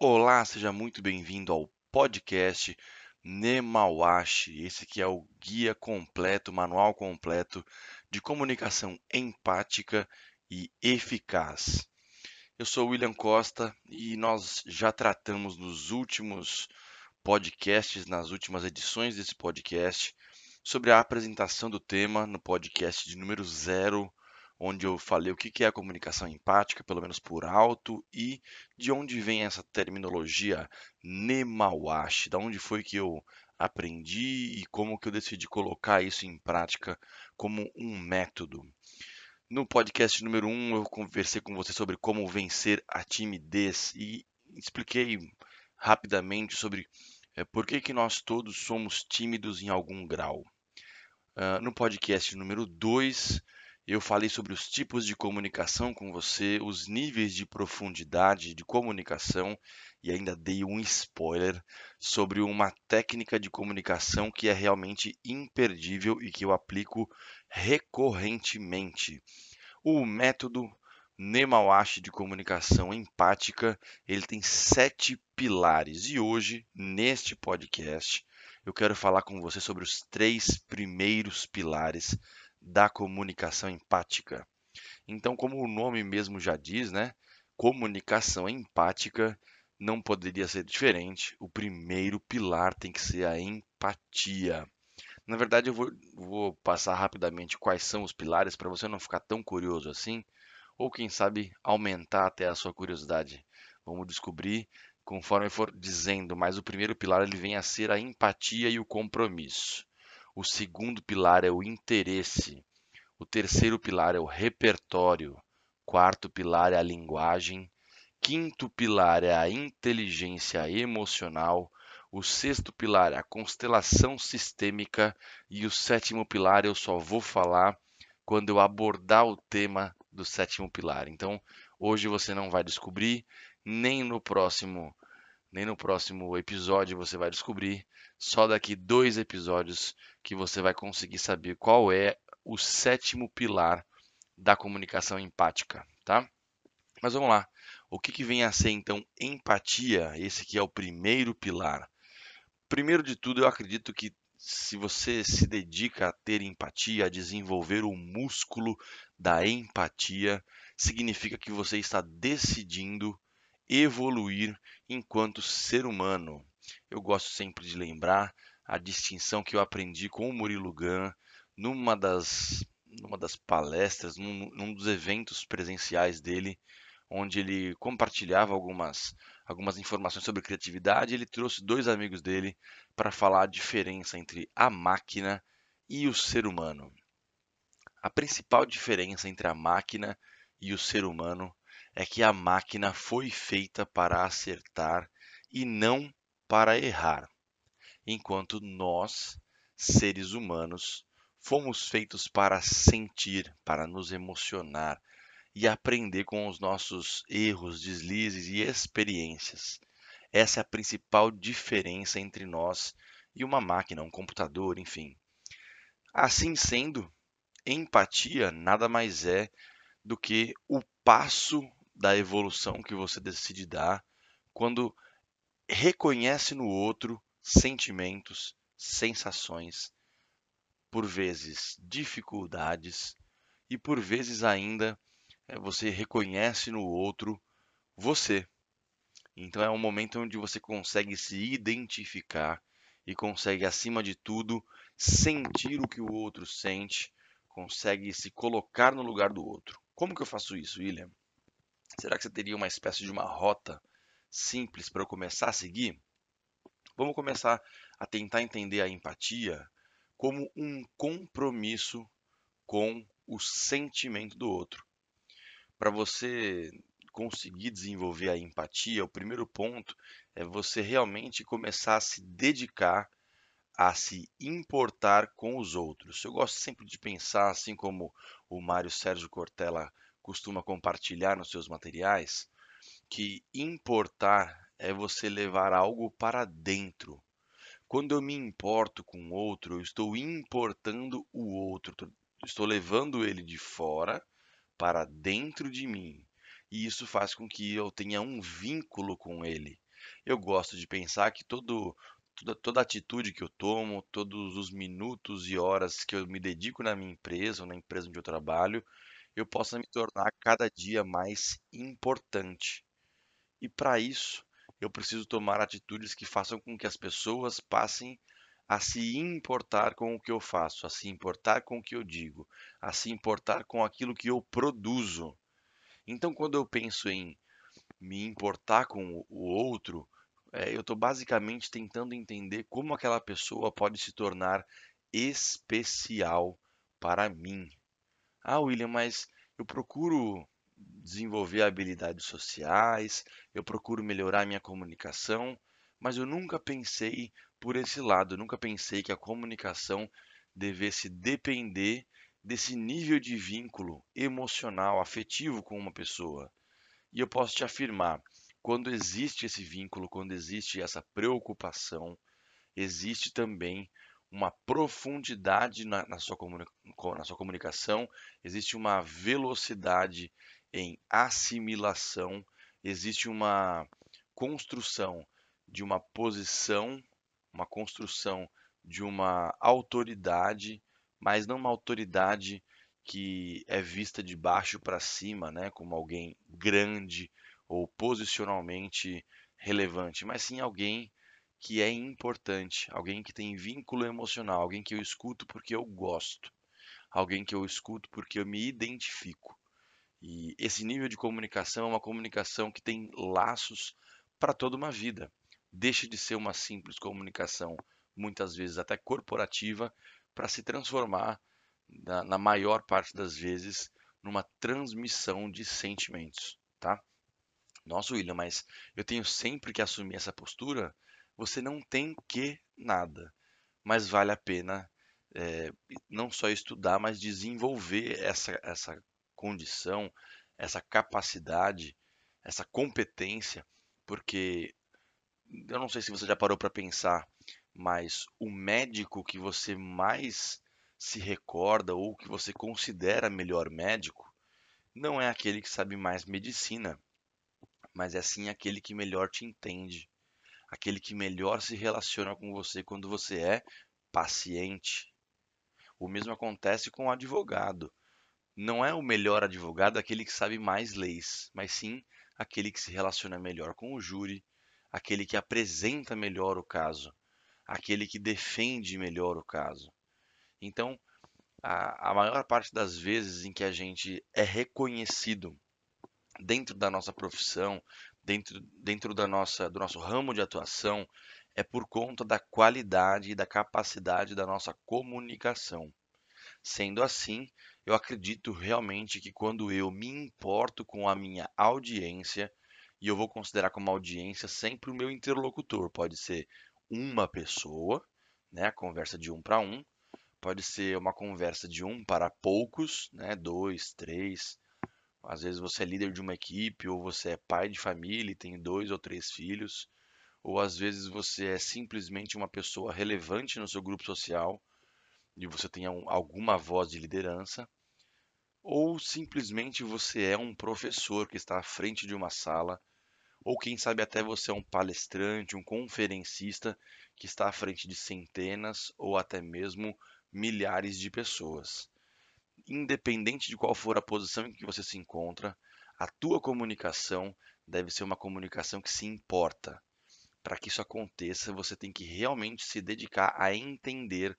Olá, seja muito bem-vindo ao podcast Nemawashi. Esse que é o guia completo, manual completo de comunicação empática e eficaz. Eu sou William Costa e nós já tratamos nos últimos podcasts, nas últimas edições desse podcast, sobre a apresentação do tema no podcast de número zero onde eu falei o que é a comunicação empática, pelo menos por alto, e de onde vem essa terminologia Nemawashi, da onde foi que eu aprendi e como que eu decidi colocar isso em prática como um método. No podcast número 1, um, eu conversei com você sobre como vencer a timidez e expliquei rapidamente sobre é, por que, que nós todos somos tímidos em algum grau. Uh, no podcast número 2, eu falei sobre os tipos de comunicação com você, os níveis de profundidade de comunicação e ainda dei um spoiler sobre uma técnica de comunicação que é realmente imperdível e que eu aplico recorrentemente. O método Nemawashi de comunicação empática, ele tem sete pilares e hoje, neste podcast, eu quero falar com você sobre os três primeiros pilares da comunicação empática. Então, como o nome mesmo já diz, né? Comunicação empática não poderia ser diferente. O primeiro pilar tem que ser a empatia. Na verdade, eu vou, vou passar rapidamente quais são os pilares para você não ficar tão curioso assim, ou quem sabe aumentar até a sua curiosidade. Vamos descobrir conforme eu for dizendo, mas o primeiro pilar ele vem a ser a empatia e o compromisso. O segundo pilar é o interesse. O terceiro pilar é o repertório. Quarto pilar é a linguagem. Quinto pilar é a inteligência emocional. O sexto pilar é a constelação sistêmica. E o sétimo pilar eu só vou falar quando eu abordar o tema do sétimo pilar. Então, hoje você não vai descobrir, nem no próximo nem no próximo episódio você vai descobrir. Só daqui dois episódios que você vai conseguir saber qual é o sétimo pilar da comunicação empática, tá? Mas vamos lá. O que, que vem a ser então empatia? Esse que é o primeiro pilar. Primeiro de tudo, eu acredito que se você se dedica a ter empatia, a desenvolver o músculo da empatia, significa que você está decidindo evoluir enquanto ser humano. Eu gosto sempre de lembrar a distinção que eu aprendi com o Murilo Gun numa das, numa das palestras, num, num dos eventos presenciais dele, onde ele compartilhava algumas, algumas informações sobre criatividade. Ele trouxe dois amigos dele para falar a diferença entre a máquina e o ser humano. A principal diferença entre a máquina e o ser humano é que a máquina foi feita para acertar e não para errar, enquanto nós, seres humanos, fomos feitos para sentir, para nos emocionar e aprender com os nossos erros, deslizes e experiências. Essa é a principal diferença entre nós e uma máquina, um computador, enfim. Assim sendo, empatia nada mais é do que o passo da evolução que você decide dar quando reconhece no outro sentimentos, sensações, por vezes dificuldades e por vezes ainda eh, você reconhece no outro você. Então é um momento onde você consegue se identificar e consegue, acima de tudo, sentir o que o outro sente, consegue se colocar no lugar do outro. Como que eu faço isso, William? Será que você teria uma espécie de uma rota simples para eu começar a seguir? Vamos começar a tentar entender a empatia como um compromisso com o sentimento do outro. Para você conseguir desenvolver a empatia, o primeiro ponto é você realmente começar a se dedicar a se importar com os outros. Eu gosto sempre de pensar, assim como o Mário Sérgio Cortella costuma compartilhar nos seus materiais, que importar é você levar algo para dentro. Quando eu me importo com o outro, eu estou importando o outro, estou levando ele de fora para dentro de mim. E isso faz com que eu tenha um vínculo com ele. Eu gosto de pensar que todo, toda, toda atitude que eu tomo, todos os minutos e horas que eu me dedico na minha empresa ou na empresa onde eu trabalho, eu possa me tornar cada dia mais importante. E para isso, eu preciso tomar atitudes que façam com que as pessoas passem a se importar com o que eu faço, a se importar com o que eu digo, a se importar com aquilo que eu produzo. Então, quando eu penso em me importar com o outro, é, eu estou basicamente tentando entender como aquela pessoa pode se tornar especial para mim. Ah, William, mas eu procuro desenvolver habilidades sociais, eu procuro melhorar minha comunicação, mas eu nunca pensei por esse lado, eu nunca pensei que a comunicação devesse depender desse nível de vínculo emocional, afetivo com uma pessoa. E eu posso te afirmar, quando existe esse vínculo, quando existe essa preocupação, existe também uma profundidade na, na, sua, na sua comunicação, existe uma velocidade em assimilação, existe uma construção de uma posição, uma construção de uma autoridade, mas não uma autoridade que é vista de baixo para cima, né, como alguém grande ou posicionalmente relevante, mas sim alguém que é importante, alguém que tem vínculo emocional, alguém que eu escuto porque eu gosto, alguém que eu escuto porque eu me identifico. E esse nível de comunicação é uma comunicação que tem laços para toda uma vida. Deixa de ser uma simples comunicação, muitas vezes até corporativa, para se transformar, na, na maior parte das vezes, numa transmissão de sentimentos, tá? Nossa, William, mas eu tenho sempre que assumir essa postura? Você não tem que nada, mas vale a pena é, não só estudar, mas desenvolver essa, essa condição, essa capacidade, essa competência, porque eu não sei se você já parou para pensar, mas o médico que você mais se recorda ou que você considera melhor médico não é aquele que sabe mais medicina, mas é sim aquele que melhor te entende, aquele que melhor se relaciona com você quando você é paciente. O mesmo acontece com o advogado. Não é o melhor advogado aquele que sabe mais leis, mas sim aquele que se relaciona melhor com o júri, aquele que apresenta melhor o caso, aquele que defende melhor o caso. Então, a, a maior parte das vezes em que a gente é reconhecido dentro da nossa profissão, dentro, dentro da nossa, do nosso ramo de atuação, é por conta da qualidade e da capacidade da nossa comunicação. Sendo assim, eu acredito realmente que quando eu me importo com a minha audiência, e eu vou considerar como audiência sempre o meu interlocutor, pode ser uma pessoa, né, a conversa de um para um, pode ser uma conversa de um para poucos, né, dois, três. Às vezes você é líder de uma equipe, ou você é pai de família e tem dois ou três filhos, ou às vezes você é simplesmente uma pessoa relevante no seu grupo social e você tem alguma voz de liderança, ou simplesmente você é um professor que está à frente de uma sala, ou quem sabe até você é um palestrante, um conferencista que está à frente de centenas ou até mesmo milhares de pessoas. Independente de qual for a posição em que você se encontra, a tua comunicação deve ser uma comunicação que se importa. Para que isso aconteça, você tem que realmente se dedicar a entender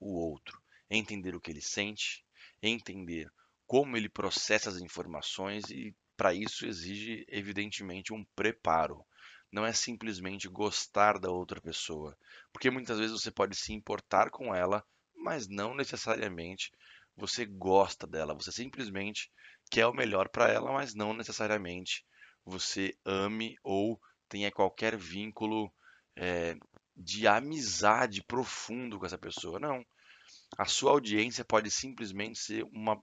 o outro, entender o que ele sente, entender como ele processa as informações e para isso exige evidentemente um preparo. Não é simplesmente gostar da outra pessoa, porque muitas vezes você pode se importar com ela, mas não necessariamente você gosta dela, você simplesmente quer o melhor para ela, mas não necessariamente você ame ou tenha qualquer vínculo é, de amizade profundo com essa pessoa. Não. A sua audiência pode simplesmente ser uma,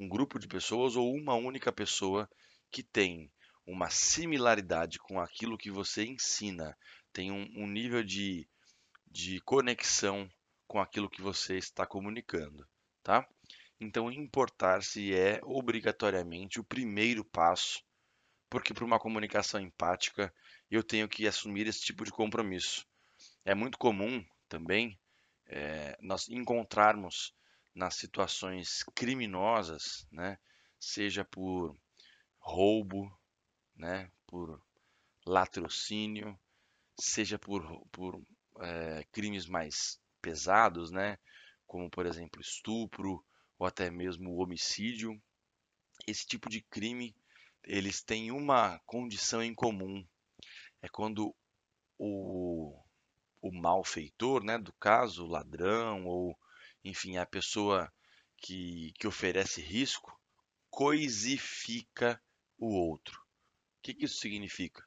um grupo de pessoas ou uma única pessoa que tem uma similaridade com aquilo que você ensina, tem um, um nível de, de conexão com aquilo que você está comunicando, tá? Então, importar-se é obrigatoriamente o primeiro passo porque para uma comunicação empática eu tenho que assumir esse tipo de compromisso. É muito comum também é, nós encontrarmos nas situações criminosas, né, seja por roubo, né, por latrocínio, seja por, por é, crimes mais pesados, né, como por exemplo estupro ou até mesmo homicídio. Esse tipo de crime eles têm uma condição em comum, é quando o, o malfeitor, né, do caso, o ladrão ou enfim a pessoa que, que oferece risco, coisifica o outro. O que, que isso significa?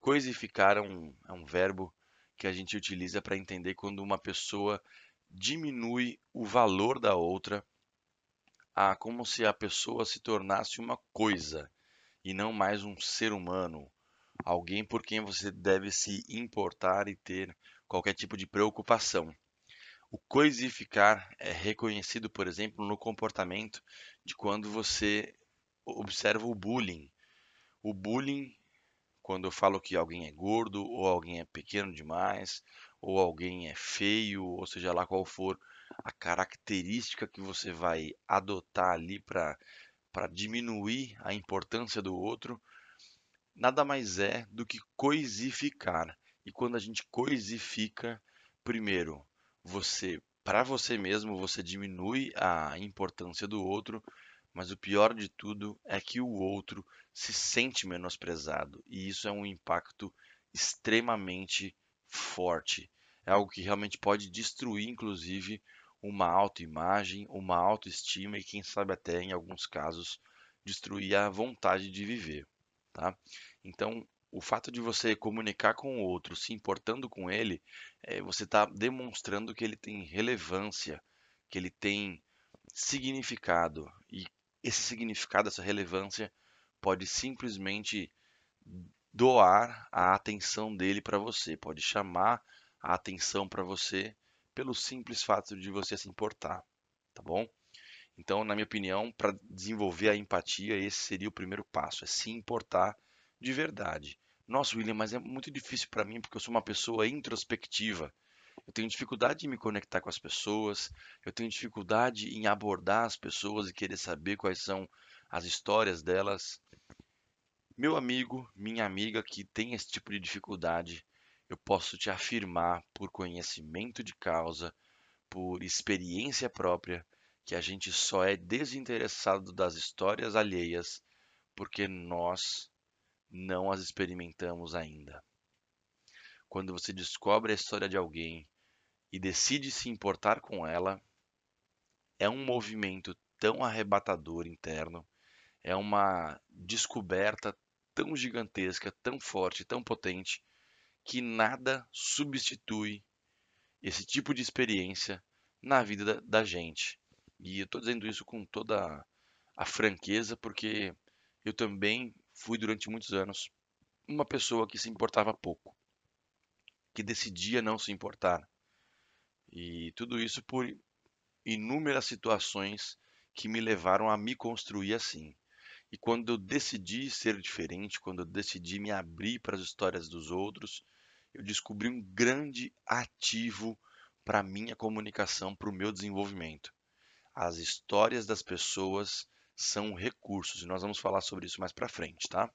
Coisificar é um, é um verbo que a gente utiliza para entender quando uma pessoa diminui o valor da outra a como se a pessoa se tornasse uma coisa e não mais um ser humano, alguém por quem você deve se importar e ter qualquer tipo de preocupação. O coisificar é reconhecido, por exemplo, no comportamento de quando você observa o bullying. O bullying, quando eu falo que alguém é gordo, ou alguém é pequeno demais, ou alguém é feio, ou seja lá qual for a característica que você vai adotar ali para diminuir a importância do outro, nada mais é do que coisificar. E quando a gente coisifica, primeiro, você, para você mesmo, você diminui a importância do outro, mas o pior de tudo é que o outro se sente menosprezado, e isso é um impacto extremamente forte. É algo que realmente pode destruir, inclusive, uma autoimagem, uma autoestima e, quem sabe, até em alguns casos, destruir a vontade de viver. Tá? Então, o fato de você comunicar com o outro, se importando com ele, é, você está demonstrando que ele tem relevância, que ele tem significado. E esse significado, essa relevância, pode simplesmente doar a atenção dele para você, pode chamar a atenção para você pelo simples fato de você se importar, tá bom? Então, na minha opinião, para desenvolver a empatia, esse seria o primeiro passo, é se importar de verdade. Nossa, William, mas é muito difícil para mim porque eu sou uma pessoa introspectiva. Eu tenho dificuldade em me conectar com as pessoas, eu tenho dificuldade em abordar as pessoas e querer saber quais são as histórias delas. Meu amigo, minha amiga que tem esse tipo de dificuldade, eu posso te afirmar por conhecimento de causa, por experiência própria, que a gente só é desinteressado das histórias alheias porque nós não as experimentamos ainda. Quando você descobre a história de alguém e decide se importar com ela, é um movimento tão arrebatador interno, é uma descoberta tão gigantesca, tão forte, tão potente, que nada substitui esse tipo de experiência na vida da, da gente. E eu estou dizendo isso com toda a franqueza, porque eu também fui durante muitos anos uma pessoa que se importava pouco, que decidia não se importar. E tudo isso por inúmeras situações que me levaram a me construir assim. E quando eu decidi ser diferente, quando eu decidi me abrir para as histórias dos outros, eu descobri um grande ativo para minha comunicação, para o meu desenvolvimento. As histórias das pessoas são recursos, e nós vamos falar sobre isso mais para frente, tá?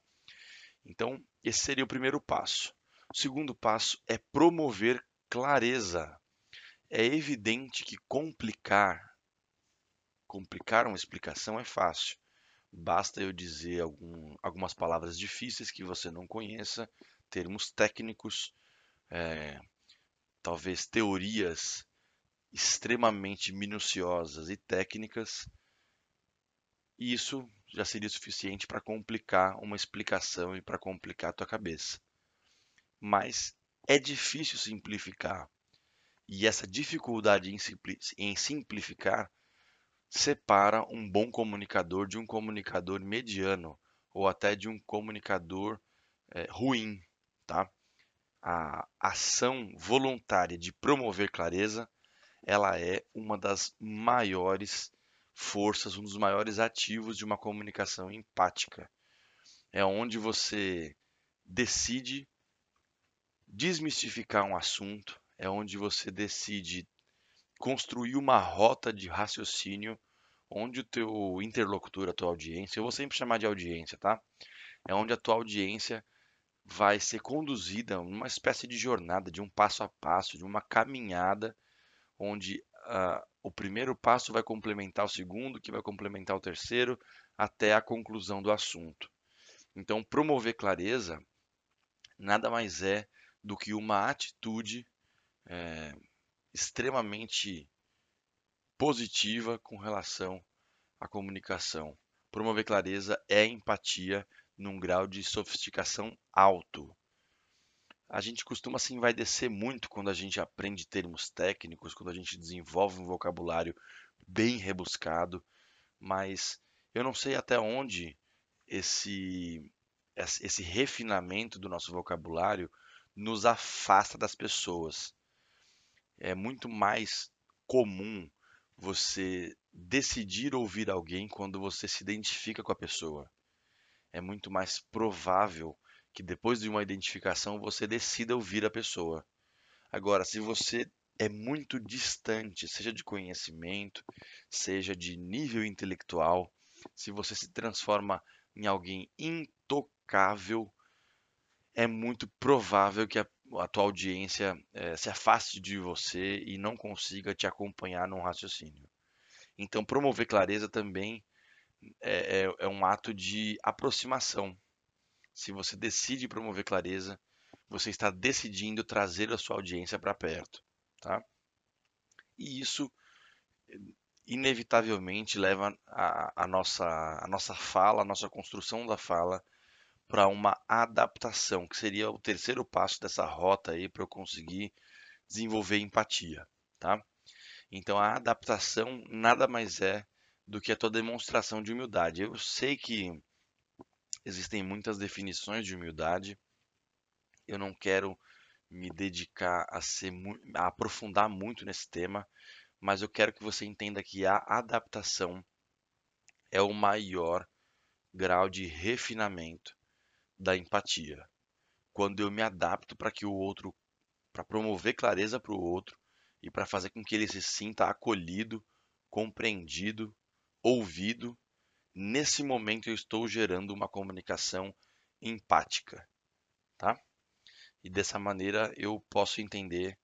Então, esse seria o primeiro passo. O segundo passo é promover clareza. É evidente que complicar complicar uma explicação é fácil. Basta eu dizer algum, algumas palavras difíceis que você não conheça, termos técnicos, é, talvez teorias extremamente minuciosas e técnicas e isso já seria suficiente para complicar uma explicação e para complicar a tua cabeça. Mas é difícil simplificar. E essa dificuldade em simplificar separa um bom comunicador de um comunicador mediano ou até de um comunicador é, ruim, tá? A ação voluntária de promover clareza, ela é uma das maiores forças, um dos maiores ativos de uma comunicação empática. é onde você decide desmistificar um assunto, é onde você decide construir uma rota de raciocínio onde o teu interlocutor, a tua audiência, eu vou sempre chamar de audiência, tá? É onde a tua audiência vai ser conduzida numa espécie de jornada, de um passo a passo, de uma caminhada, onde uh, o primeiro passo vai complementar o segundo, que vai complementar o terceiro, até a conclusão do assunto. Então, promover clareza nada mais é do que uma atitude é, extremamente positiva com relação à comunicação. Promover clareza é empatia num grau de sofisticação alto. A gente costuma assim vai descer muito quando a gente aprende termos técnicos, quando a gente desenvolve um vocabulário bem rebuscado, mas eu não sei até onde esse esse refinamento do nosso vocabulário nos afasta das pessoas. É muito mais comum você decidir ouvir alguém quando você se identifica com a pessoa. É muito mais provável que depois de uma identificação você decida ouvir a pessoa. Agora, se você é muito distante, seja de conhecimento, seja de nível intelectual, se você se transforma em alguém intocável, é muito provável que a, a tua audiência é, se afaste de você e não consiga te acompanhar num raciocínio. Então, promover clareza também é, é, é um ato de aproximação. Se você decide promover clareza, você está decidindo trazer a sua audiência para perto, tá? E isso inevitavelmente leva a, a, nossa, a nossa fala, a nossa construção da fala para uma adaptação, que seria o terceiro passo dessa rota aí para eu conseguir desenvolver empatia, tá? Então a adaptação nada mais é do que a tua demonstração de humildade. Eu sei que existem muitas definições de humildade. Eu não quero me dedicar a ser a aprofundar muito nesse tema, mas eu quero que você entenda que a adaptação é o maior grau de refinamento da empatia. Quando eu me adapto para que o outro, para promover clareza para o outro e para fazer com que ele se sinta acolhido, compreendido, ouvido, nesse momento eu estou gerando uma comunicação empática, tá? E dessa maneira eu posso entender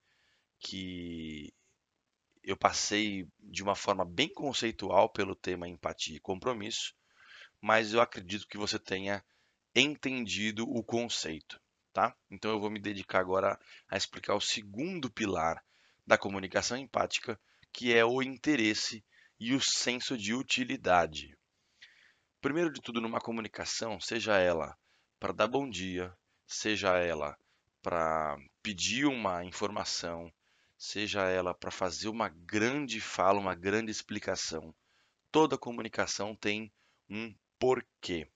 que eu passei de uma forma bem conceitual pelo tema empatia e compromisso, mas eu acredito que você tenha entendido o conceito, tá? Então eu vou me dedicar agora a explicar o segundo pilar da comunicação empática, que é o interesse e o senso de utilidade. Primeiro de tudo, numa comunicação, seja ela para dar bom dia, seja ela para pedir uma informação, seja ela para fazer uma grande fala, uma grande explicação, toda comunicação tem um porquê.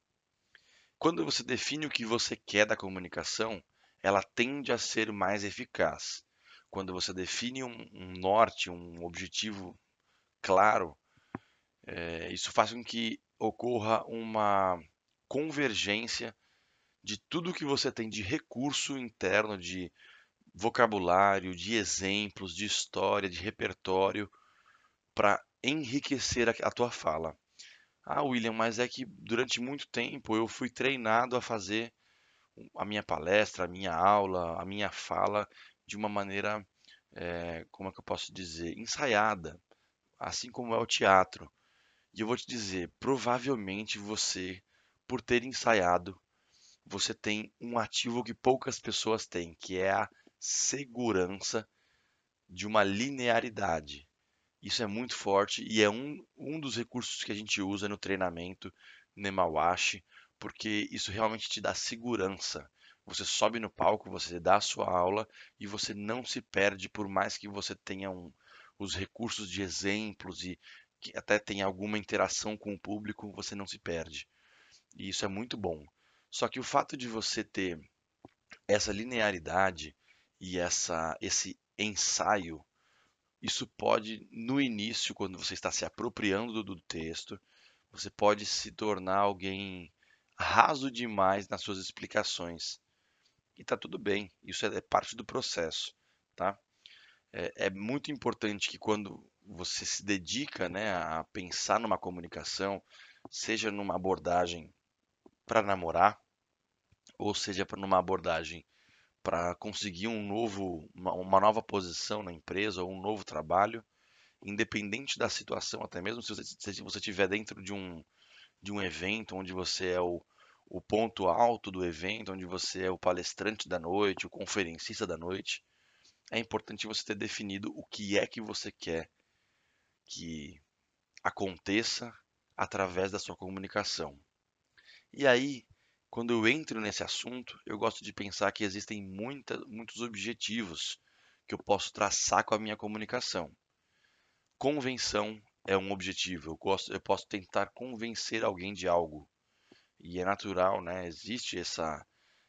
Quando você define o que você quer da comunicação, ela tende a ser mais eficaz. Quando você define um, um norte, um objetivo claro, é, isso faz com que ocorra uma convergência de tudo que você tem de recurso interno, de vocabulário, de exemplos, de história, de repertório, para enriquecer a, tua fala. Ah, William, mas é que durante muito tempo eu fui treinado a fazer a minha palestra, a minha aula, a minha fala de uma maneira, é, como é que eu posso dizer, ensaiada, assim como é o teatro. E eu vou te dizer, provavelmente você, por ter ensaiado, você tem um ativo que poucas pessoas têm, que é a segurança de uma linearidade. Isso é muito forte e é um, um dos recursos que a gente usa no treinamento Nemawashi, porque isso realmente te dá segurança. Você sobe no palco, você dá a sua aula e você não se perde, por mais que você tenha um, os recursos de exemplos e que até tenha alguma interação com o público, você não se perde. E isso é muito bom. Só que o fato de você ter essa linearidade e essa, esse ensaio isso pode, no início, quando você está se apropriando do texto, você pode se tornar alguém raso demais nas suas explicações. E tá tudo bem, isso é parte do processo, tá? É, é muito importante que quando você se dedica, né, a pensar numa comunicação, seja numa abordagem para namorar, ou seja, numa abordagem para conseguir um novo, uma, uma, nova posição na empresa ou um novo trabalho, independente da situação, até mesmo se você, se você estiver dentro de um, de um evento onde você é o, o ponto alto do evento, onde você é o palestrante da noite, o conferencista da noite, é importante você ter definido o que é que você quer que aconteça através da sua comunicação. E aí, quando eu entro nesse assunto, eu gosto de pensar que existem muita, muitos objetivos que eu posso traçar com a minha comunicação. Convenção é um objetivo. Eu, gosto, eu posso tentar convencer alguém de algo e é natural, né? Existe essa,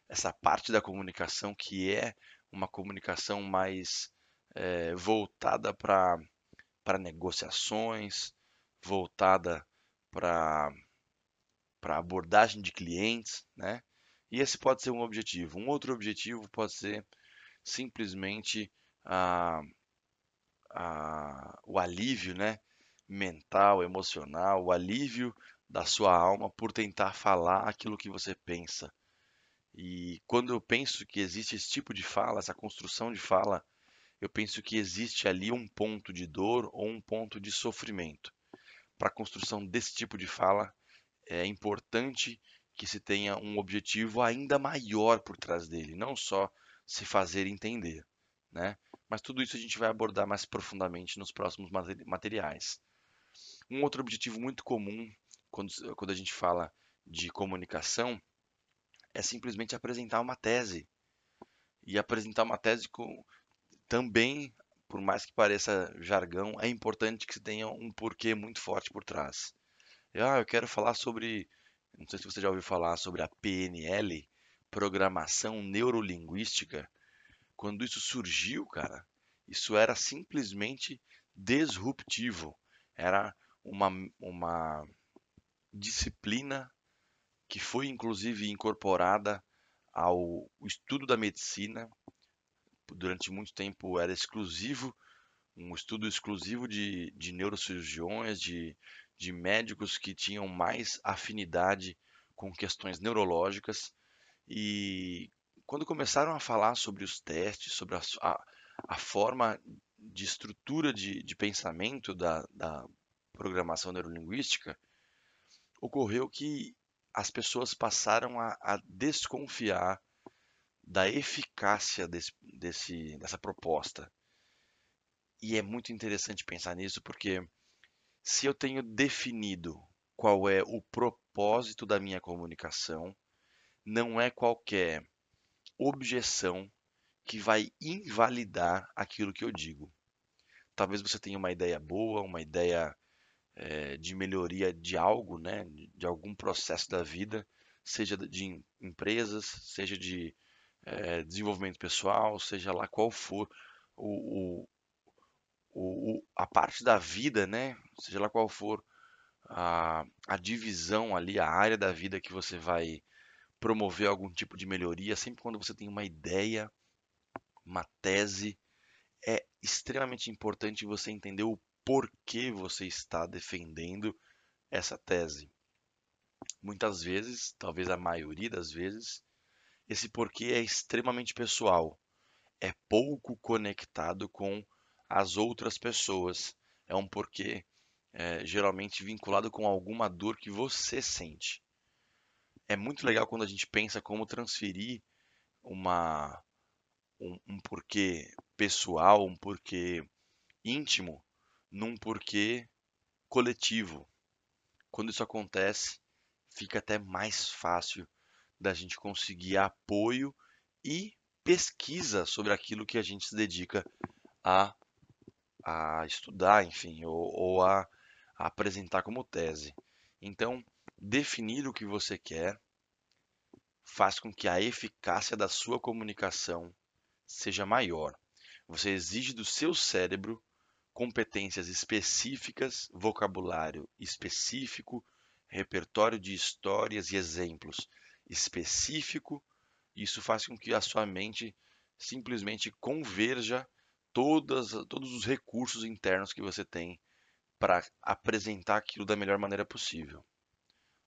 essa parte da comunicação que é uma comunicação mais é, voltada para negociações, voltada para abordagem de clientes, né? E esse pode ser um objetivo. Um outro objetivo pode ser simplesmente a, a, o alívio, né? mental, emocional, o alívio da sua alma por tentar falar aquilo que você pensa. E quando eu penso que existe esse tipo de fala, essa construção de fala, eu penso que existe ali um ponto de dor ou um ponto de sofrimento. Para a construção desse tipo de fala, é importante que se tenha um objetivo ainda maior por trás dele, não só se fazer entender, né? Mas tudo isso a gente vai abordar mais profundamente nos próximos materiais. Um outro objetivo muito comum quando, quando a gente fala de comunicação, é simplesmente apresentar uma tese. E apresentar uma tese com, também, por mais que pareça jargão, é importante que se tenha um porquê muito forte por trás. Ah, eu quero falar sobre, não sei se você já ouviu falar sobre a PNL, Programação Neurolinguística. Quando isso surgiu, cara, isso era simplesmente disruptivo. Era uma, uma disciplina que foi inclusive incorporada ao estudo da medicina. Durante muito tempo era exclusivo, um estudo exclusivo de, de neurocirurgiões, de, de médicos que tinham mais afinidade com questões neurológicas. E quando começaram a falar sobre os testes, sobre a, a, a forma de estrutura de, de pensamento da, da programação neurolinguística, ocorreu que as pessoas passaram a, a desconfiar da eficácia desse, desse, dessa proposta. E é muito interessante pensar nisso, porque se eu tenho definido qual é o propósito da minha comunicação, não é qualquer objeção que vai invalidar aquilo que eu digo. Talvez você tenha uma ideia boa, uma ideia é, de melhoria de algo, né, de algum processo da vida, seja de empresas, seja de é, desenvolvimento pessoal, seja lá qual for o, o, o, a parte da vida, né, seja lá qual for a, a divisão ali, a área da vida que você vai promover algum tipo de melhoria, sempre quando você tem uma ideia, uma tese, é extremamente importante você entender o por que você está defendendo essa tese. Muitas vezes, talvez a maioria das vezes, esse porquê é extremamente pessoal, é pouco conectado com as outras pessoas, é um porquê é, geralmente vinculado com alguma dor que você sente. É muito legal quando a gente pensa como transferir uma, um, um porquê pessoal, um porquê íntimo num porquê coletivo. Quando isso acontece, fica até mais fácil da gente conseguir apoio e pesquisa sobre aquilo que a gente se dedica a, a estudar, enfim, ou, ou a, a apresentar como tese. Então, definir o que você quer faz com que a eficácia da sua comunicação seja maior. Você exige do seu cérebro competências específicas, vocabulário específico, repertório de histórias e exemplos específico, isso faz com que a sua mente simplesmente converja todas, todos os recursos internos que você tem para apresentar aquilo da melhor maneira possível.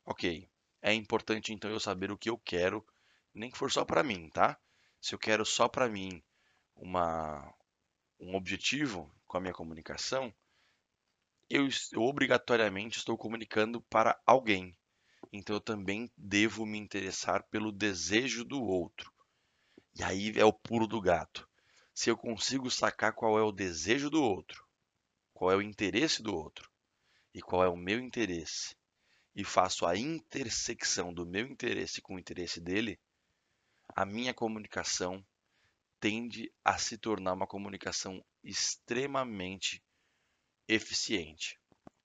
Ok, é importante então eu saber o que eu quero, nem que for só para mim, tá? Se eu quero só para mim uma, um objetivo com a minha comunicação, eu, eu obrigatoriamente estou comunicando para alguém. Então eu também devo me interessar pelo desejo do outro. E aí é o pulo do gato. Se eu consigo sacar qual é o desejo do outro, qual é o interesse do outro e qual é o meu interesse, e faço a intersecção do meu interesse com o interesse dele, a minha comunicação tende a se tornar uma comunicação extremamente eficiente,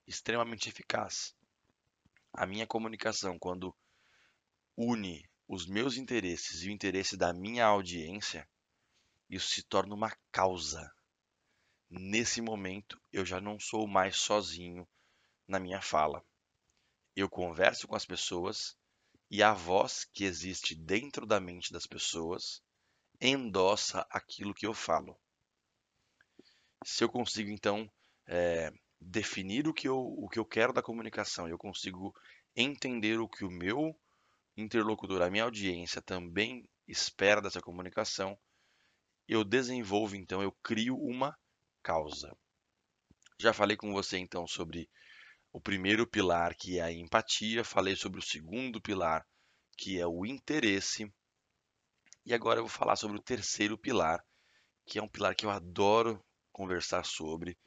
extremamente eficaz. A minha comunicação, quando une os meus interesses e o interesse da minha audiência, isso se torna uma causa. Nesse momento, eu já não sou mais sozinho na minha fala. Eu converso com as pessoas e a voz que existe dentro da mente das pessoas endossa aquilo que eu falo. Se eu consigo, então, é, definir o que, eu, o que eu quero da comunicação, eu consigo entender o que o meu interlocutor, a minha audiência também espera dessa comunicação, eu desenvolvo, então, eu crio uma causa. Já falei com você, então, sobre o primeiro pilar, que é a empatia, falei sobre o segundo pilar, que é o interesse, e agora eu vou falar sobre o terceiro pilar, que é um pilar que eu adoro conversar sobre,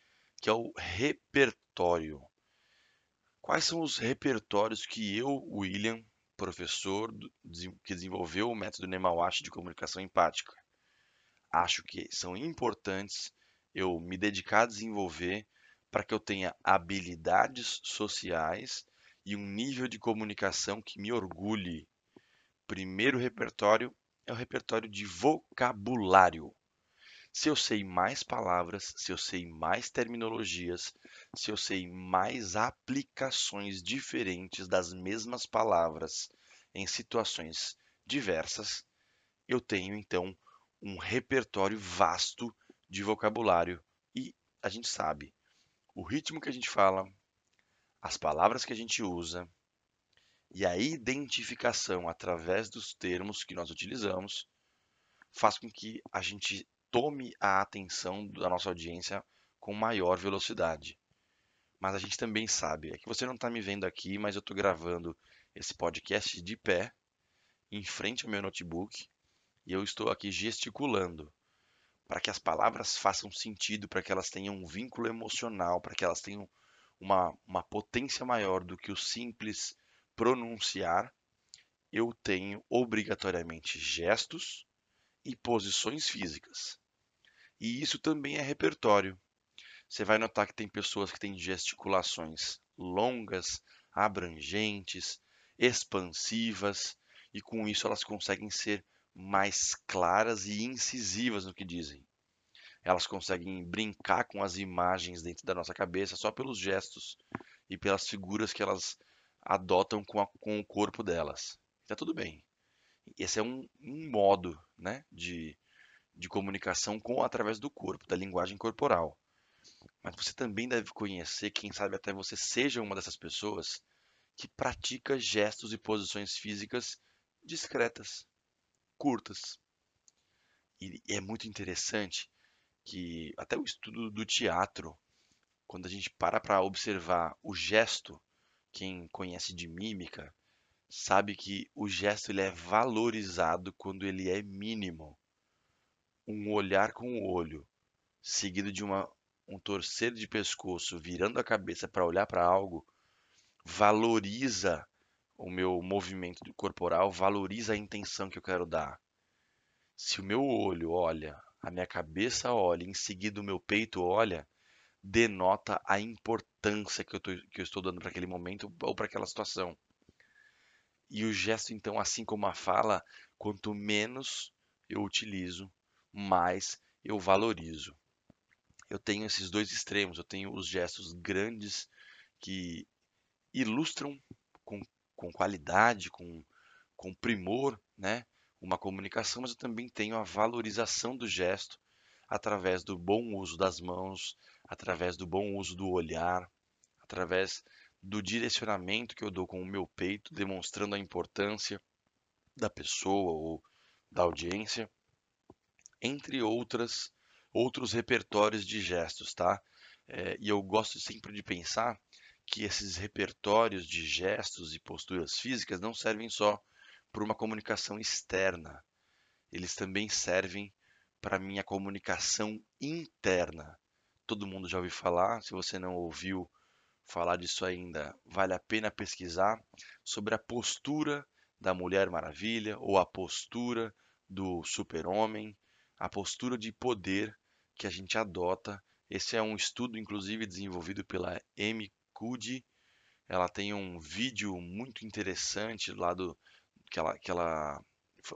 que é o repertório. Quais são os repertórios que eu, William, professor que desenvolveu o método Nemawashi de comunicação empática, acho que são importantes eu me dedicar a desenvolver para que eu tenha habilidades sociais e um nível de comunicação que me orgulhe. Primeiro repertório é o repertório de vocabulário. Se eu sei mais palavras, se eu sei mais terminologias, se eu sei mais aplicações diferentes das mesmas palavras em situações diversas, eu tenho então um repertório vasto de vocabulário e a gente sabe o ritmo que a gente fala, as palavras que a gente usa, e a identificação através dos termos que nós utilizamos faz com que a gente tome a atenção da nossa audiência com maior velocidade. Mas a gente também sabe, é que você não está me vendo aqui, mas eu estou gravando esse podcast de pé, em frente ao meu notebook, e eu estou aqui gesticulando para que as palavras façam sentido, para que elas tenham um vínculo emocional, para que elas tenham uma, uma potência maior do que o simples pronunciar, eu tenho obrigatoriamente gestos e posições físicas. E isso também é repertório. Você vai notar que tem pessoas que têm gesticulações longas, abrangentes, expansivas, e com isso elas conseguem ser mais claras e incisivas no que dizem. Elas conseguem brincar com as imagens dentro da nossa cabeça só pelos gestos e pelas figuras que elas adotam com, a, com o corpo delas. Está tudo bem. Esse é um, um modo né, de, de comunicação com através do corpo, da linguagem corporal. Mas você também deve conhecer, quem sabe até você seja uma dessas pessoas que pratica gestos e posições físicas discretas, curtas. E é muito interessante que até o estudo do teatro, quando a gente para para observar o gesto quem conhece de mímica sabe que o gesto ele é valorizado quando ele é mínimo. Um olhar com o olho, seguido de uma, um torcer de pescoço, virando a cabeça para olhar para algo, valoriza o meu movimento corporal, valoriza a intenção que eu quero dar. Se o meu olho olha, a minha cabeça olha, em seguida o meu peito olha, denota a importância que eu, tô, que eu estou dando para aquele momento ou para aquela situação. E o gesto, então, assim como a fala, quanto menos eu utilizo, mais eu valorizo. Eu tenho esses dois extremos. Eu tenho os gestos grandes que ilustram com qualidade, com, com primor, né? Uma comunicação, mas eu também tenho a valorização do gesto através do bom uso das mãos, através do bom uso do olhar, através do direcionamento que eu dou com o meu peito, demonstrando a importância da pessoa ou da audiência, entre outras outros repertórios de gestos, tá? É, e eu gosto sempre de pensar que esses repertórios de gestos e posturas físicas não servem só para uma comunicação externa, eles também servem para minha comunicação interna. Todo mundo já ouviu falar, se você não ouviu falar disso ainda, vale a pena pesquisar sobre a postura da Mulher Maravilha ou a postura do Super-Homem, a postura de poder que a gente adota. Esse é um estudo, inclusive, desenvolvido pela M. Cudi. Ela tem um vídeo muito interessante lá do que ela, que ela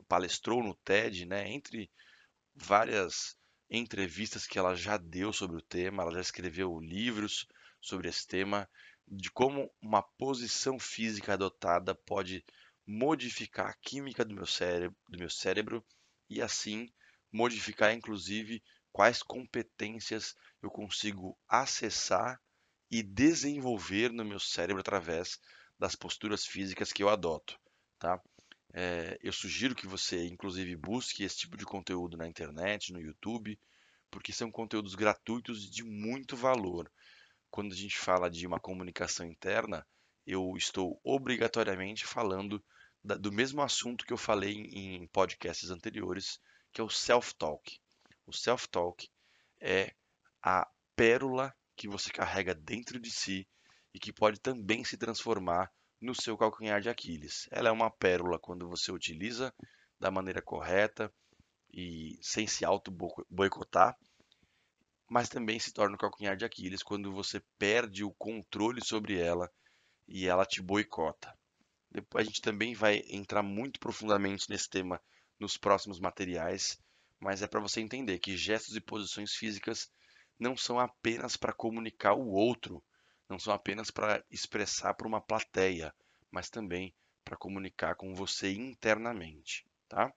palestrou no TED, né? Entre várias entrevistas que ela já deu sobre o tema, ela já escreveu livros sobre esse tema, de como uma posição física adotada pode modificar a química do meu cérebro, do meu cérebro e assim modificar inclusive quais competências eu consigo acessar e desenvolver no meu cérebro através das posturas físicas que eu adoto, tá? É, eu sugiro que você, inclusive, busque esse tipo de conteúdo na internet, no YouTube, porque são conteúdos gratuitos de muito valor. Quando a gente fala de uma comunicação interna, eu estou obrigatoriamente falando da, do mesmo assunto que eu falei em, em podcasts anteriores, que é o self-talk. O self-talk é a pérola que você carrega dentro de si e que pode também se transformar no seu calcanhar de Aquiles. Ela é uma pérola quando você utiliza da maneira correta e sem se auto boicotar, mas também se torna o calcanhar de Aquiles quando você perde o controle sobre ela e ela te boicota. Depois a gente também vai entrar muito profundamente nesse tema nos próximos materiais, mas é para você entender que gestos e posições físicas não são apenas para comunicar o outro, não são apenas para expressar para uma plateia, mas também para comunicar com você internamente, tá?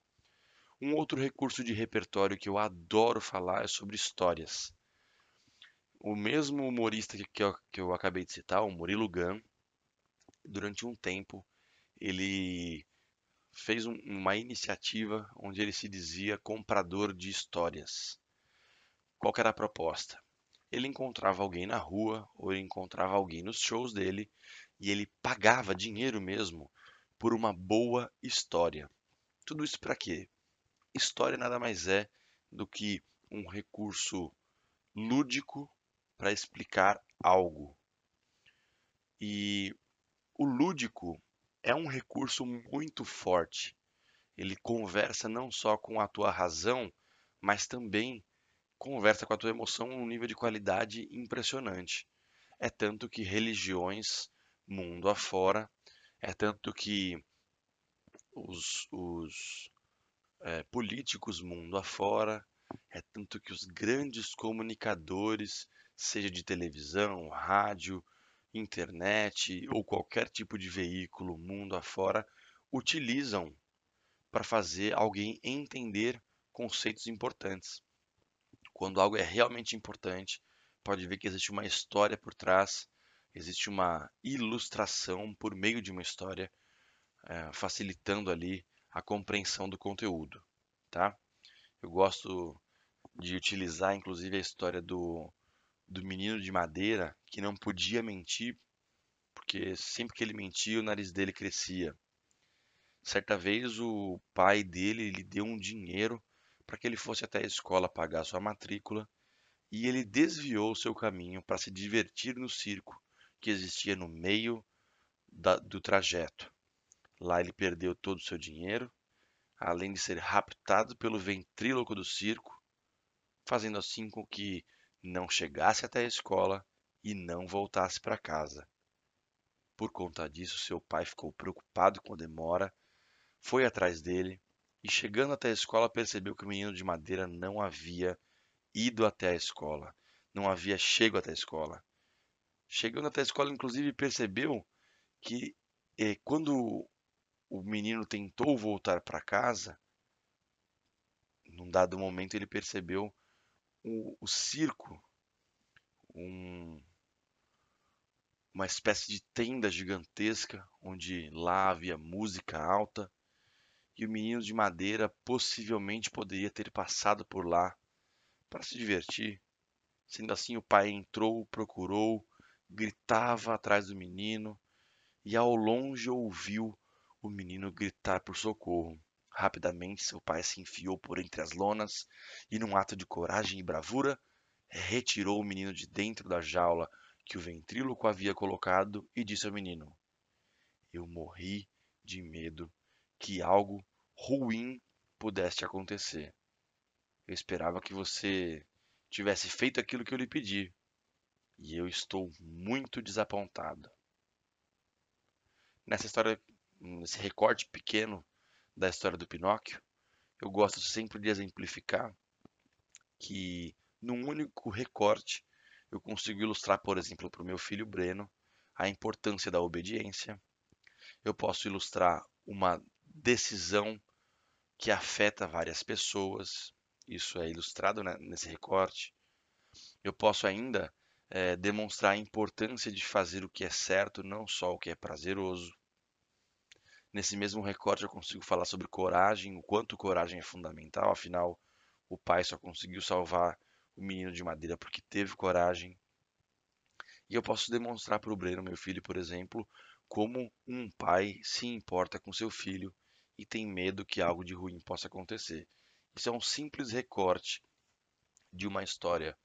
Um outro recurso de repertório que eu adoro falar é sobre histórias. O mesmo humorista que eu, que eu acabei de citar, o Murilo Gun, durante um tempo, ele fez um, uma iniciativa onde ele se dizia comprador de histórias. Qual era a proposta? Ele encontrava alguém na rua ou ele encontrava alguém nos shows dele e ele pagava dinheiro mesmo por uma boa história. Tudo isso para quê? História nada mais é do que um recurso lúdico para explicar algo. E o lúdico é um recurso muito forte. Ele conversa não só com a tua razão, mas também conversa com a tua emoção num nível de qualidade impressionante. É tanto que religiões, mundo afora, é tanto que os, os é, políticos, mundo afora, é tanto que os grandes comunicadores, seja de televisão, rádio, internet ou qualquer tipo de veículo, mundo afora, utilizam para fazer alguém entender conceitos importantes quando algo é realmente importante, pode ver que existe uma história por trás, existe uma ilustração por meio de uma história, é, facilitando ali a compreensão do conteúdo, tá? Eu gosto de utilizar, inclusive, a história do, do menino de madeira que não podia mentir, porque sempre que ele mentia, o nariz dele crescia. Certa vez, o pai dele lhe deu um dinheiro para que ele fosse até a escola pagar sua matrícula, e ele desviou seu caminho para se divertir no circo que existia no meio da, do trajeto. Lá ele perdeu todo o seu dinheiro, além de ser raptado pelo ventríloco do circo, fazendo assim com que não chegasse até a escola e não voltasse para casa. Por conta disso, seu pai ficou preocupado com a demora, foi atrás dele e chegando até a escola percebeu que o menino de madeira não havia ido até a escola, não havia chego até a escola. Chegando até a escola, inclusive, percebeu que E quando o menino tentou voltar para casa, num dado momento ele percebeu o, o circo, um, uma espécie de tenda gigantesca, onde lá havia música alta, e o menino de madeira possivelmente poderia ter passado por lá para se divertir. Sendo assim, o pai entrou, procurou, gritava atrás do menino, e ao longe ouviu o menino gritar por socorro. Rapidamente, seu pai se enfiou por entre as lonas e, num ato de coragem e bravura, retirou o menino de dentro da jaula que o ventríloco havia colocado e disse ao menino: Eu morri de medo que algo ruim pudesse acontecer. Eu esperava que você tivesse feito aquilo que eu lhe pedi, e eu estou muito desapontado. Nessa história, nesse recorte pequeno da história do Pinóquio, eu gosto sempre de exemplificar que num único recorte eu consigo ilustrar, por exemplo, para o meu filho Breno, a importância da obediência. Eu posso ilustrar uma decisão que afeta várias pessoas. Isso é ilustrado né, nesse recorte. Eu posso ainda é, demonstrar a importância de fazer o que é certo, não só o que é prazeroso. Nesse mesmo recorte, eu consigo falar sobre coragem, o quanto coragem é fundamental, afinal, o pai só conseguiu salvar o menino de madeira porque teve coragem. E eu posso demonstrar para o Breno, meu filho, por exemplo, como um pai se importa com seu filho e tem medo que algo de ruim possa acontecer. Isso é um simples recorte de uma história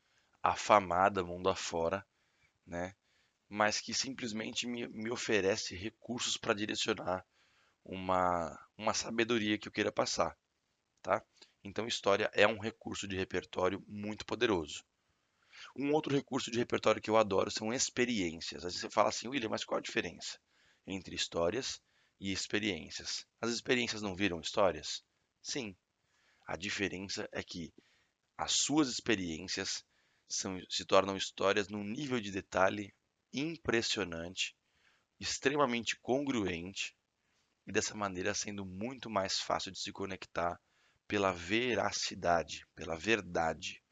afamada mundo afora, né? mas que simplesmente me, me oferece recursos para direcionar uma, uma sabedoria que eu queira passar, tá? Então, história é um recurso de repertório muito poderoso. Um outro recurso de repertório que eu adoro são experiências. Às vezes você fala assim, William, mas qual a diferença entre histórias e experiências? As experiências não viram histórias? Sim. A diferença é que as suas experiências são, se tornam histórias num nível de detalhe impressionante, extremamente congruente e dessa maneira sendo muito mais fácil de se conectar pela veracidade, pela verdade.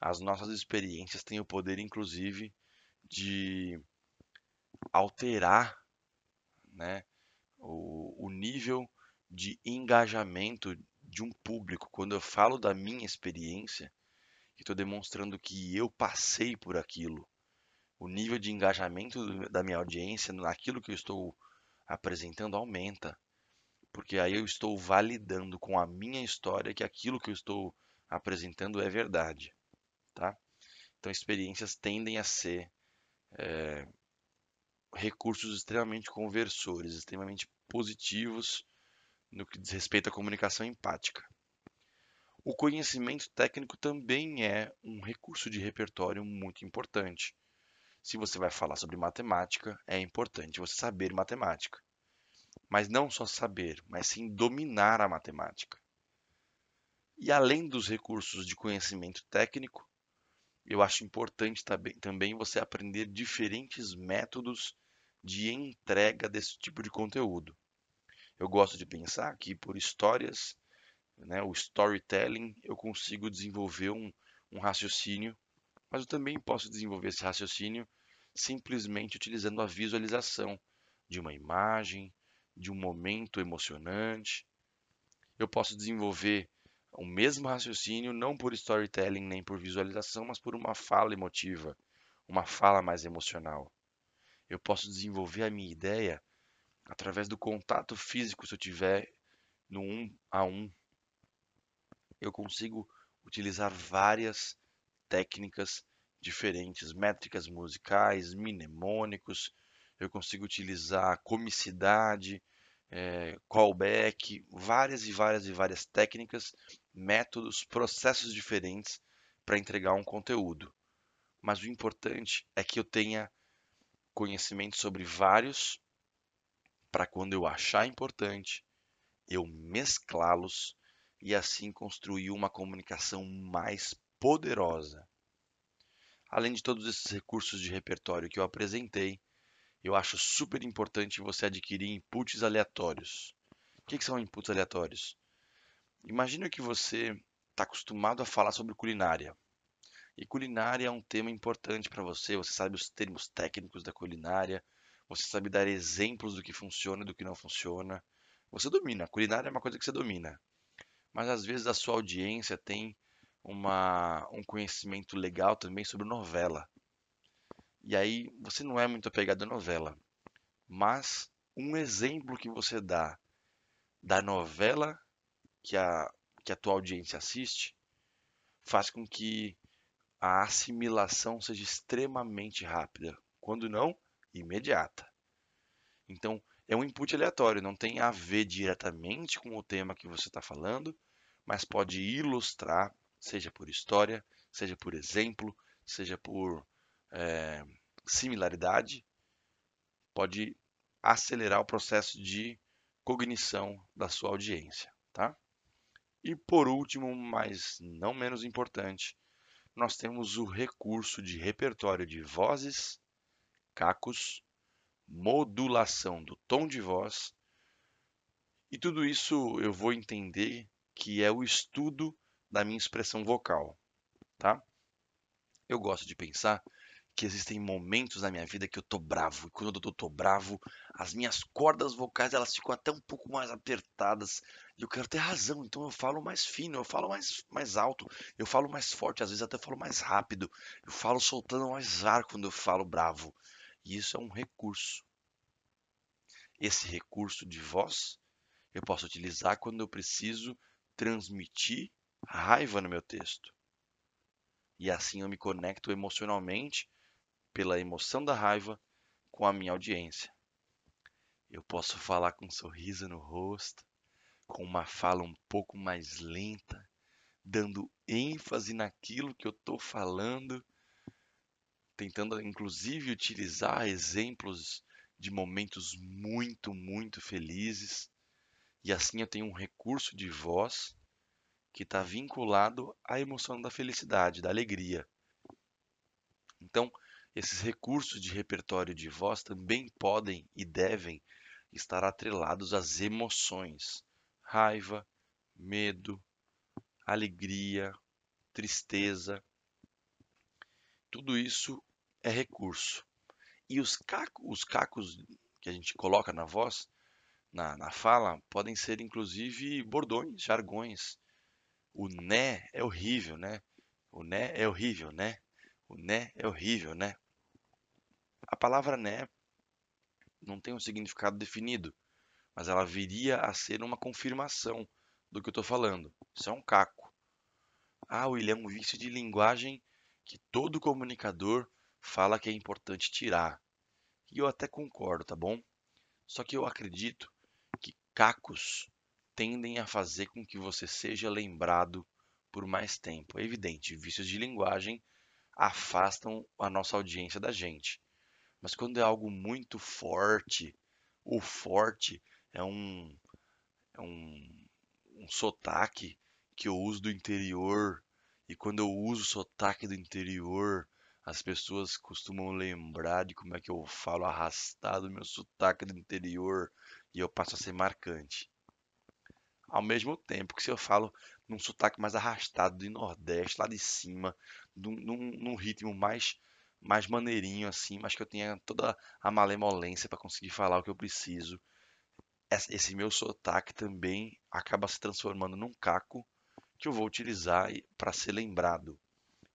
As nossas experiências têm o poder, inclusive, de alterar né, o, o nível de engajamento de um público. Quando eu falo da minha experiência, estou demonstrando que eu passei por aquilo. O nível de engajamento da minha audiência naquilo que eu estou apresentando aumenta, porque aí eu estou validando com a minha história que aquilo que eu estou apresentando é verdade, tá? Então, experiências tendem a ser é, recursos extremamente conversores, extremamente positivos no que diz respeito à comunicação empática. O conhecimento técnico também é um recurso de repertório muito importante. Se você vai falar sobre matemática, é importante você saber matemática. Mas não só saber, mas sim dominar a matemática. E além dos recursos de conhecimento técnico, eu acho importante também você aprender diferentes métodos de entrega desse tipo de conteúdo. Eu gosto de pensar que por histórias, né, o storytelling, eu consigo desenvolver um, um raciocínio mas eu também posso desenvolver esse raciocínio simplesmente utilizando a visualização de uma imagem, de um momento emocionante. Eu posso desenvolver o mesmo raciocínio não por storytelling nem por visualização, mas por uma fala emotiva, uma fala mais emocional. Eu posso desenvolver a minha ideia através do contato físico se eu tiver no um a um. Eu consigo utilizar várias técnicas diferentes, métricas musicais, mnemônicos, eu consigo utilizar comicidade, é, callback, várias e várias e várias técnicas, métodos, processos diferentes para entregar um conteúdo. Mas o importante é que eu tenha conhecimento sobre vários para quando eu achar importante, eu mesclá-los e assim construir uma comunicação mais poderosa. Além de todos esses recursos de repertório que eu apresentei, eu acho super importante você adquirir inputs aleatórios. O que, que são inputs aleatórios? Imagina que você está acostumado a falar sobre culinária. E culinária é um tema importante para você, você sabe os termos técnicos da culinária, você sabe dar exemplos do que funciona e do que não funciona. Você domina, culinária é uma coisa que você domina. Mas às vezes a sua audiência tem uma, um conhecimento legal também sobre novela. E aí você não é muito apegado à novela. Mas um exemplo que você dá da novela que a, que a tua audiência assiste faz com que a assimilação seja extremamente rápida, quando não, imediata. Então, é um input aleatório, não tem a ver diretamente com o tema que você está falando, mas pode ilustrar, seja por história, seja por exemplo, seja por é, similaridade, pode acelerar o processo de cognição da sua audiência, tá? E por último, mas não menos importante, nós temos o recurso de repertório de vozes, cacos, modulação do tom de voz. E tudo isso eu vou entender que é o estudo da minha expressão vocal, tá? Eu gosto de pensar que existem momentos na minha vida que eu tô bravo. E quando eu tô, bravo, as minhas cordas vocais elas ficam até um pouco mais apertadas. E eu quero ter razão, então eu falo mais fino, eu falo mais, mais alto, eu falo mais forte, às vezes até falo mais rápido. Eu falo soltando mais ar quando eu falo bravo. E isso é um recurso. Esse recurso de voz eu posso utilizar quando eu preciso transmitir raiva no meu texto. E assim eu me conecto emocionalmente pela emoção da raiva com a minha audiência. Eu posso falar com um sorriso no rosto, com uma fala um pouco mais lenta, dando ênfase naquilo que eu estou falando, tentando inclusive utilizar exemplos de momentos muito, muito felizes. E assim eu tenho um recurso de voz que está vinculado à emoção da felicidade, da alegria. Então, esses recursos de repertório de voz também podem e devem estar atrelados às emoções: raiva, medo, alegria, tristeza. Tudo isso é recurso. E os, cacos, os cacos que a gente coloca na voz, na, na fala, podem ser inclusive bordões, jargões. O né é horrível, né? O né é horrível, né? O né é horrível, né? A palavra né não tem um significado definido, mas ela viria a ser uma confirmação do que eu estou falando. Isso é um caco. Ah, William, é um vício de linguagem que todo comunicador fala que é importante tirar. E eu até concordo, tá bom? Só que eu acredito que cacos tendem a fazer com que você seja lembrado por mais tempo. É evidente, vícios de linguagem afastam a nossa audiência da gente. Mas quando é algo muito forte, o forte é um, é um, um sotaque que eu uso do interior. E quando eu uso o sotaque do interior, as pessoas costumam lembrar de como é que eu falo arrastado meu sotaque do interior e eu passo a ser marcante. Ao mesmo tempo que se eu falo num sotaque mais arrastado do Nordeste, lá de cima, num, num ritmo mais mais maneirinho assim, mas que eu tenha toda a malemolência para conseguir falar o que eu preciso. Esse meu sotaque também acaba se transformando num caco que eu vou utilizar para ser lembrado.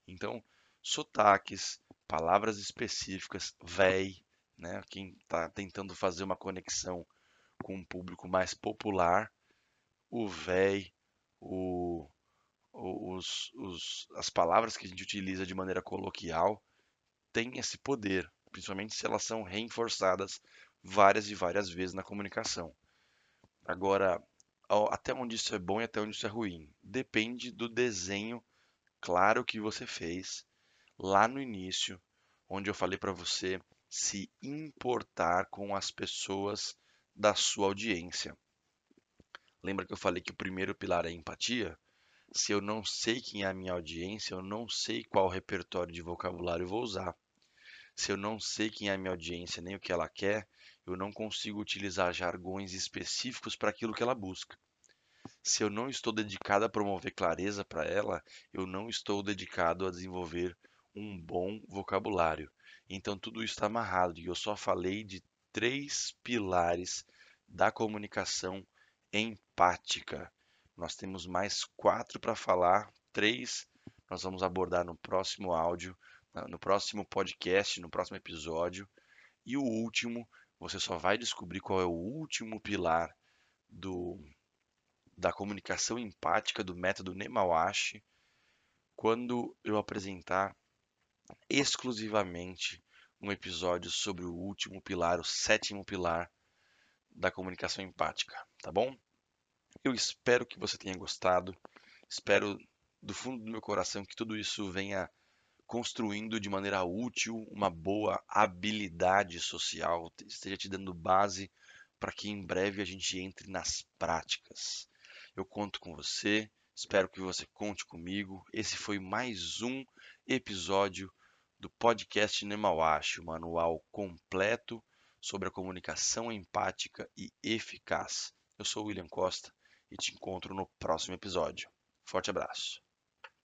Então, sotaques, palavras específicas, véi, né? Quem está tentando fazer uma conexão com um público mais popular, o véi, o, os, os, as palavras que a gente utiliza de maneira coloquial têm esse poder, principalmente se elas são reforçadas várias e várias vezes na comunicação. Agora, até onde isso é bom e até onde isso é ruim, depende do desenho claro que você fez lá no início, onde eu falei para você se importar com as pessoas da sua audiência. Lembra que eu falei que o primeiro pilar é empatia? Se eu não sei quem é a minha audiência, eu não sei qual repertório de vocabulário eu vou usar. Se eu não sei quem é a minha audiência nem o que ela quer, eu não consigo utilizar jargões específicos para aquilo que ela busca. Se eu não estou dedicado a promover clareza para ela, eu não estou dedicado a desenvolver um bom vocabulário. Então tudo isso está amarrado e eu só falei de três pilares da comunicação empática. Nós temos mais quatro para falar, três nós vamos abordar no próximo áudio, no próximo podcast, no próximo episódio. E o último, você só vai descobrir qual é o último pilar do, da comunicação empática do método Nemawashi quando eu apresentar exclusivamente um episódio sobre o último pilar, o sétimo pilar da comunicação empática, tá bom? Eu espero que você tenha gostado. Espero do fundo do meu coração que tudo isso venha construindo de maneira útil uma boa habilidade social, esteja te dando base para que em breve a gente entre nas práticas. Eu conto com você, espero que você conte comigo. Esse foi mais um episódio do podcast Nemawashi, o manual completo sobre a comunicação empática e eficaz. Eu sou o William Costa e te encontro no próximo episódio. Forte abraço.